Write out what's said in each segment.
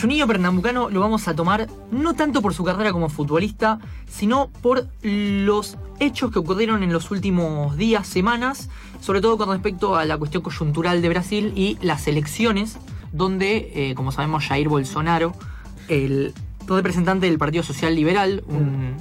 Juninho Pernambucano lo vamos a tomar no tanto por su carrera como futbolista, sino por los hechos que ocurrieron en los últimos días, semanas, sobre todo con respecto a la cuestión coyuntural de Brasil y las elecciones, donde, eh, como sabemos, Jair Bolsonaro, el representante del Partido Social Liberal, un,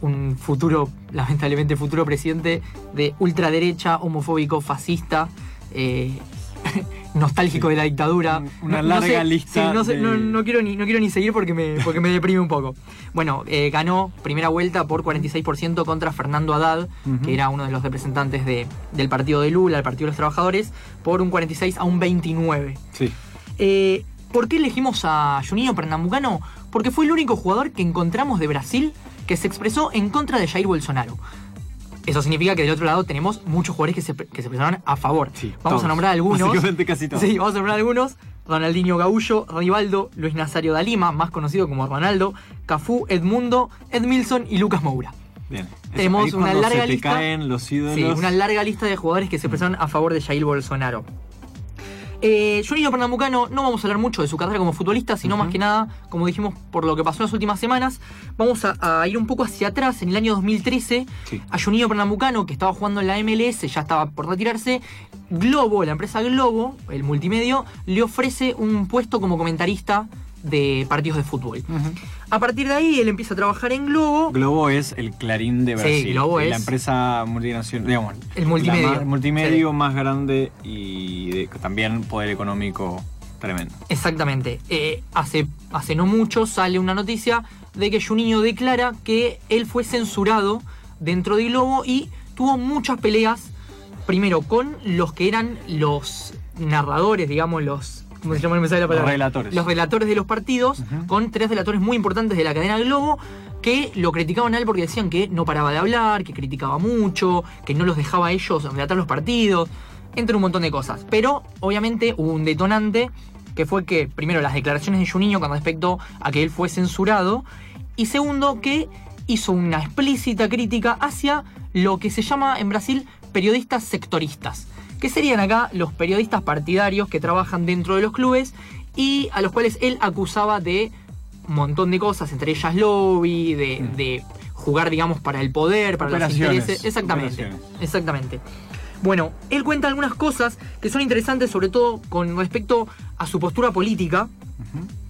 un futuro, lamentablemente futuro presidente de ultraderecha, homofóbico, fascista, eh, nostálgico de la dictadura. Una No- no larga sé- lista sí, no, sé- de- no- no quiero ni, no quiero ni seguir porque me, porque me deprime un poco. Bueno, eh, ganó primera vuelta por 46% contra Fernando Haddad, que era uno de los representantes de- del partido de Lula, el Partido de los Trabajadores, por un 46 a un 29. Sí. Eh, ¿Por qué elegimos a Juninho Pernambucano? Porque fue el único jugador que encontramos de Brasil que se expresó en contra de Jair Bolsonaro. Eso significa que del otro lado tenemos muchos jugadores que se, que se a favor. Sí, Vamos todos. a nombrar algunos. Básicamente casi todos. Sí, vamos a nombrar algunos. Ronaldinho Gaullo, Rivaldo, Luis Nazario da Lima, más conocido como Ronaldo, Cafú, Edmundo, Edmilson y Lucas Moura. Bien. Tenemos una larga lista. caen los ídolos. Sí, una larga lista de jugadores que se expresaron a favor de Jair Bolsonaro. Eh, Pernambucano, no vamos a hablar mucho de su carrera como futbolista, sino más que nada, como dijimos, por lo que pasó en las últimas semanas. Vamos a, a ir un poco hacia atrás, en el año 2013, Sí. a Juninho Pernambucano, que estaba jugando en la MLS, ya estaba por retirarse. Globo, la empresa Globo, el multimedio, le ofrece un puesto como comentarista de partidos de fútbol. A partir de ahí, él empieza a trabajar en Globo. Globo es el clarín de Sí, Brasil. Globo La es- empresa multinacional, digamos. El multimedio. la más- multimedio más grande y de- también poder económico tremendo. Exactamente. Eh, hace, hace no mucho sale una noticia de que Juninho declara que él fue censurado dentro de Globo y tuvo muchas peleas, primero con los que eran los narradores, digamos, los... ¿Cómo se llama? No me sale la palabra. Relatores. Los relatores de los partidos, con tres relatores muy importantes de la cadena Globo, que lo criticaban a él porque decían que no paraba de hablar, que criticaba mucho, que no los dejaba a ellos relatar los partidos, entre un montón de cosas. Pero, obviamente, hubo un detonante que fue que, primero, las declaraciones de Juninho con respecto a que él fue censurado, y segundo, que hizo una explícita crítica hacia lo que se llama en Brasil periodistas sectoristas, que serían acá los periodistas partidarios que trabajan dentro de los clubes y a los cuales él acusaba de un montón de cosas, entre ellas lobby, de, Mm. de jugar, digamos, para el poder, para los intereses. Exactamente. Exactamente. Bueno, él cuenta algunas cosas que son interesantes, sobre todo con respecto a su postura política.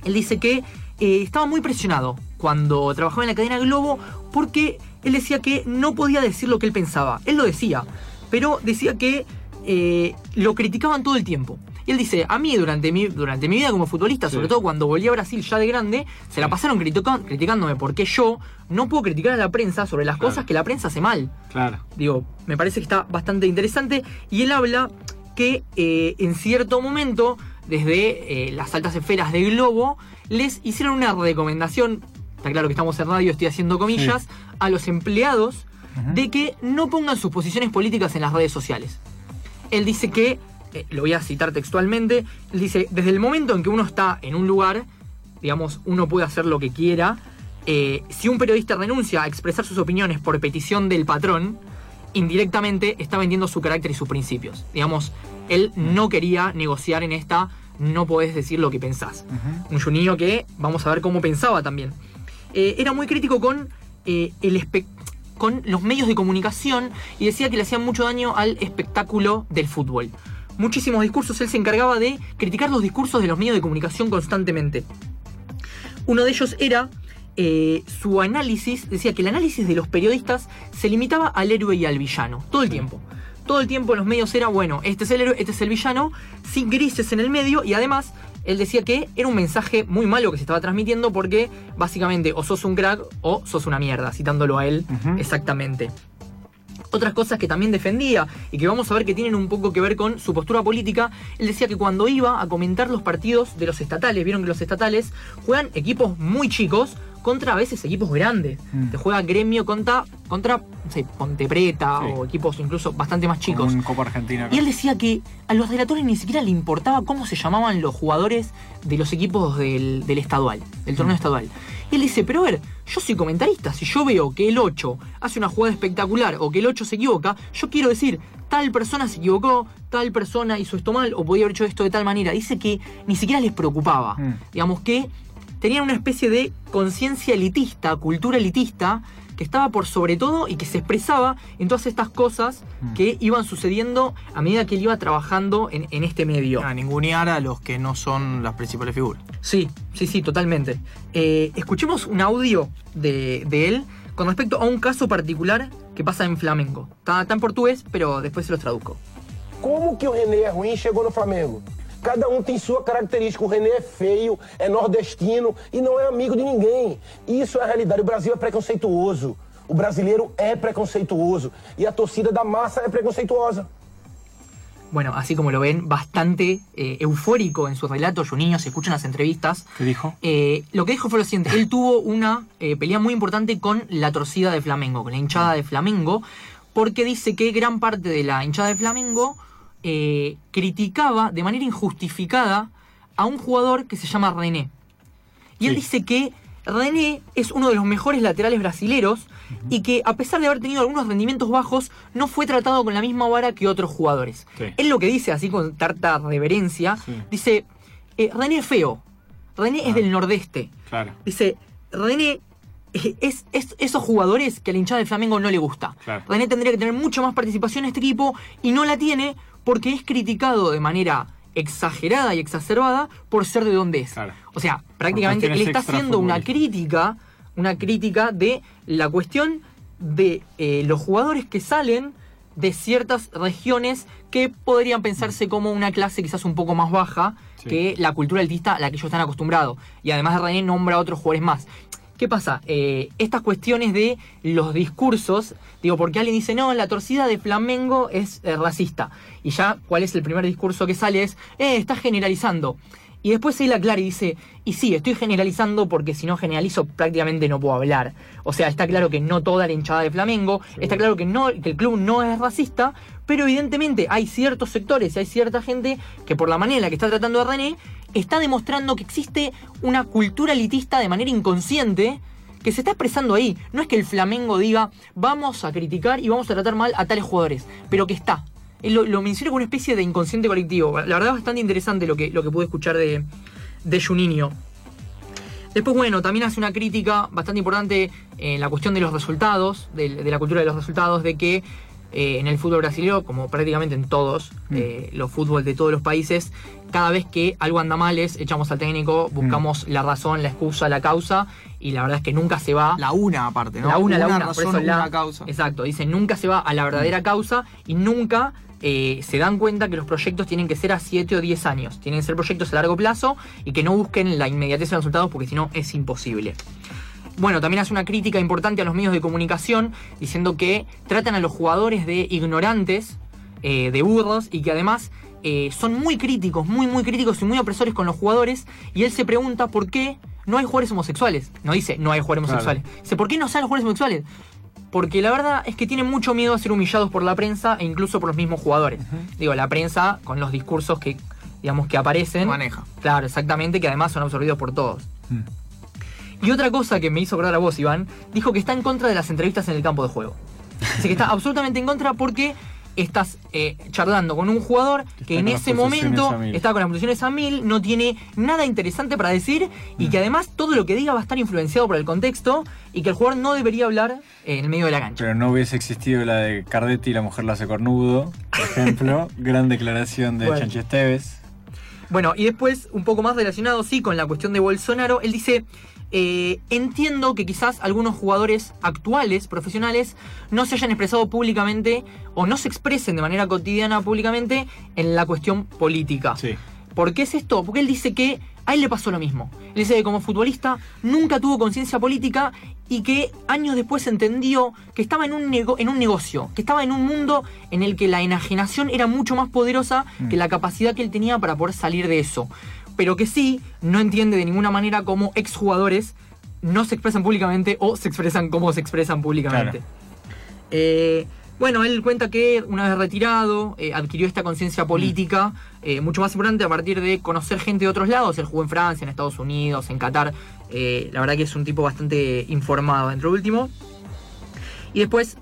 Él dice que eh, estaba muy presionado cuando trabajaba en la cadena Globo porque él decía que no podía decir lo que él pensaba. Él lo decía, pero decía que eh, lo criticaban todo el tiempo. Y él dice, a mí durante mi, durante mi vida como futbolista, Sí. sobre todo cuando volví a Brasil ya de grande, se la pasaron critica- criticándome porque yo no puedo criticar a la prensa sobre las Claro. cosas que la prensa hace mal. Claro. Digo, me parece que está bastante interesante. Y él habla que eh, en cierto momento, desde eh, las altas esferas de Globo, les hicieron una recomendación, está claro que estamos en radio, estoy haciendo comillas, a los empleados de que no pongan sus posiciones políticas en las redes sociales. Él dice que, eh, lo voy a citar textualmente, él dice, desde el momento en que uno está en un lugar, digamos, uno puede hacer lo que quiera, eh, si un periodista renuncia a expresar sus opiniones por petición del patrón, indirectamente está vendiendo su carácter y sus principios. Digamos, él no quería negociar en esta, no podés decir lo que pensás. Un Juninho que vamos a ver cómo pensaba también. Eh, era muy crítico con, eh, el espe- con los medios de comunicación y decía que le hacían mucho daño al espectáculo del fútbol. Muchísimos discursos, él se encargaba de criticar los discursos de los medios de comunicación constantemente. Uno de ellos era eh, su análisis, decía que el análisis de los periodistas se limitaba al héroe y al villano, todo el tiempo. Todo el tiempo los medios era, bueno, este es el héroe, este es el villano, sin grises en el medio y además él decía que era un mensaje muy malo que se estaba transmitiendo porque básicamente o sos un crack o sos una mierda, citándolo a él exactamente. Otras cosas que también defendía y que vamos a ver que tienen un poco que ver con su postura política, él decía que cuando iba a comentar los partidos de los estatales, vieron que los estatales juegan equipos muy chicos contra a veces equipos grandes. Mm. Te juega gremio contra, contra no sé, Ponte Preta Sí. o equipos incluso bastante más Como chicos. un Copa Argentina. Y él decía que a los relatores ni siquiera le importaba cómo se llamaban los jugadores de los equipos del, del estadual, del torneo Mm. estadual. Y él dice, pero a ver, yo soy comentarista, si yo veo que el 8 hace una jugada espectacular o que el 8 se equivoca, yo quiero decir, tal persona se equivocó, tal persona hizo esto mal o podía haber hecho esto de tal manera. Dice que ni siquiera les preocupaba. Mm. Digamos que tenían una especie de conciencia elitista, cultura elitista, que estaba por sobre todo y que se expresaba en todas estas cosas Mm. que iban sucediendo a medida que él iba trabajando en, en este medio. A ningunear a los que no son las principales figuras. Sí, sí, sí, totalmente. Eh, escuchemos un audio de, de él con respecto a un caso particular que pasa en Flamengo. Está, está en portugués, pero después se los traduzco. Como que o René e chegou no Flamengo? Cada um tem sua característica. O René é feio, é nordestino e não é amigo de ninguém. Isso é a realidade. O Brasil é preconceituoso. O brasileiro é preconceituoso. E a torcida da massa é preconceituosa. Bueno, así como lo ven, bastante eh, eufórico en su relato. Juninho, se escuchan las entrevistas. ¿Qué dijo? Eh, lo que dijo fue lo siguiente: él tuvo una eh, pelea muy importante con la torcida de Flamengo, con la hinchada de Flamengo, porque dice que gran parte de la hinchada de Flamengo eh, criticaba de manera injustificada a un jugador que se llama René. Y él Sí. dice que René es uno de los mejores laterales brasileros y que a pesar de haber tenido algunos rendimientos bajos, no fue tratado con la misma vara que otros jugadores. Sí. Él lo que dice, así con tarta reverencia, Sí. dice, eh, René es feo, René es Ah. del nordeste. Claro. Dice, René eh, es, es esos jugadores que a la hinchada del Flamengo no le gusta. Claro. René tendría que tener mucha más participación en este equipo y no la tiene porque es criticado de manera exagerada y exacerbada por ser de donde es. Claro. O sea, prácticamente él cuestiones está haciendo una crítica, una crítica de la cuestión de eh, los jugadores que salen de ciertas regiones que podrían pensarse como una clase quizás un poco más baja Sí. que la cultura altista a la que ellos están acostumbrados. Y además de René nombra a otros jugadores más. ¿Qué pasa? Eh, estas cuestiones de los discursos, digo, porque alguien dice, no, la torcida de Flamengo es eh, racista. Y ya, ¿cuál es el primer discurso que sale? Es, eh, está generalizando. Y después él aclara y dice, y sí, estoy generalizando porque si no generalizo prácticamente no puedo hablar. O sea, está claro que no toda la hinchada de Flamengo, está claro que, no, que el club no es racista, pero evidentemente hay ciertos sectores y hay cierta gente que por la manera en la que está tratando a René, está demostrando que existe una cultura elitista de manera inconsciente que se está expresando ahí. No es que el Flamengo diga, vamos a criticar y vamos a tratar mal a tales jugadores, pero que está. Él lo, lo menciona como una especie de inconsciente colectivo. La verdad bastante interesante lo que, lo que pude escuchar de, de Juninho. Después, bueno, también hace una crítica bastante importante en la cuestión de los resultados, de la cultura de los resultados, de que eh, en el fútbol brasileño, como prácticamente en todos eh, los fútbol de todos los países, cada vez que algo anda mal es echamos al técnico, buscamos la razón, la excusa, la causa, y la verdad es que nunca se va La una aparte, ¿no? la una, la una, por razón, eso la- una causa. Exacto, dice, nunca se va a la verdadera causa y nunca eh, se dan cuenta que los proyectos tienen que ser a 7 o 10 años. Tienen que ser proyectos a largo plazo y que no busquen la inmediatez de los resultados porque si no es imposible. Bueno, también hace una crítica importante a los medios de comunicación diciendo que tratan a los jugadores de ignorantes, eh, de burros y que además eh, son muy críticos, muy, muy críticos y muy opresores con los jugadores. Y él se pregunta por qué no hay jugadores homosexuales. No dice no hay jugadores Claro. homosexuales. Dice, ¿por qué no salen los jugadores homosexuales? Porque la verdad es que tienen mucho miedo a ser humillados por la prensa e incluso por los mismos jugadores. Digo, la prensa con los discursos que, digamos, que aparecen. Maneja. Claro, exactamente, que además son absorbidos por todos. Mm. Y otra cosa que me hizo acordar a vos, Iván, dijo que está en contra de las entrevistas en el campo de juego. Dice que está absolutamente en contra porque estás eh, charlando con un jugador que en ese momento está con las pulsaciones a mil, no tiene nada interesante para decir y que además todo lo que diga va a estar influenciado por el contexto y que el jugador no debería hablar en el medio de la cancha. Pero no hubiese existido la de Cardetti y la mujer la hace cornudo, por ejemplo. Gran declaración de Bueno. Chanchi Esteves. Bueno, y después, un poco más relacionado, sí, con la cuestión de Bolsonaro, él dice, eh, entiendo que quizás algunos jugadores actuales, profesionales, no se hayan expresado públicamente o no se expresen de manera cotidiana públicamente en la cuestión política. Sí. ¿Por qué es esto? Porque él dice que a él le pasó lo mismo. Él dice que como futbolista nunca tuvo conciencia política y que años después entendió que estaba en un, nego- en un negocio, que estaba en un mundo en el que la enajenación era mucho más poderosa que la capacidad que él tenía para poder salir de eso. Pero que sí, no entiende de ninguna manera cómo exjugadores no se expresan públicamente o se expresan como se expresan públicamente. Claro. Eh, bueno, él cuenta que una vez retirado eh, adquirió esta conciencia política eh, mucho más importante a partir de conocer gente de otros lados. Él jugó en Francia, en Estados Unidos, en Qatar. Eh, la verdad que es un tipo bastante informado dentro de último. Y después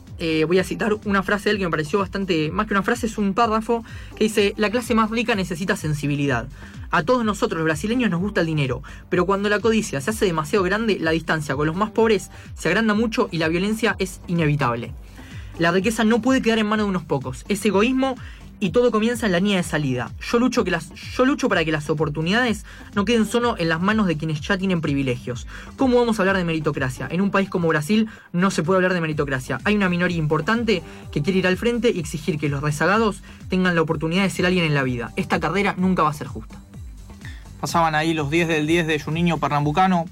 voy a citar una frase de él que me pareció bastante, más que una frase, es un párrafo que dice, la clase más rica necesita sensibilidad. A todos nosotros los brasileños nos gusta el dinero, pero cuando la codicia se hace demasiado grande, la distancia con los más pobres se agranda mucho y la violencia es inevitable. La riqueza no puede quedar en manos de unos pocos. Es egoísmo y todo comienza en la línea de salida. Yo lucho, que las, yo para que las oportunidades no queden solo en las manos de quienes ya tienen privilegios. ¿Cómo vamos a hablar de meritocracia? En un país como Brasil no se puede hablar de meritocracia. Hay una minoría importante que quiere ir al frente y exigir que los rezagados tengan la oportunidad de ser alguien en la vida. Esta carrera nunca va a ser justa. Pasaban ahí los 10 del 10 de Juninho Pernambucano,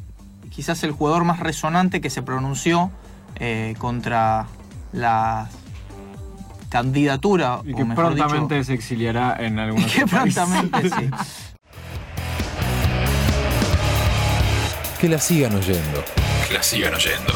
quizás el jugador más resonante que se pronunció eh, contra la candidatura. Y o que mejor prontamente dicho, se exiliará en y algunos que prontamente sí. Que la sigan oyendo. Que la sigan oyendo.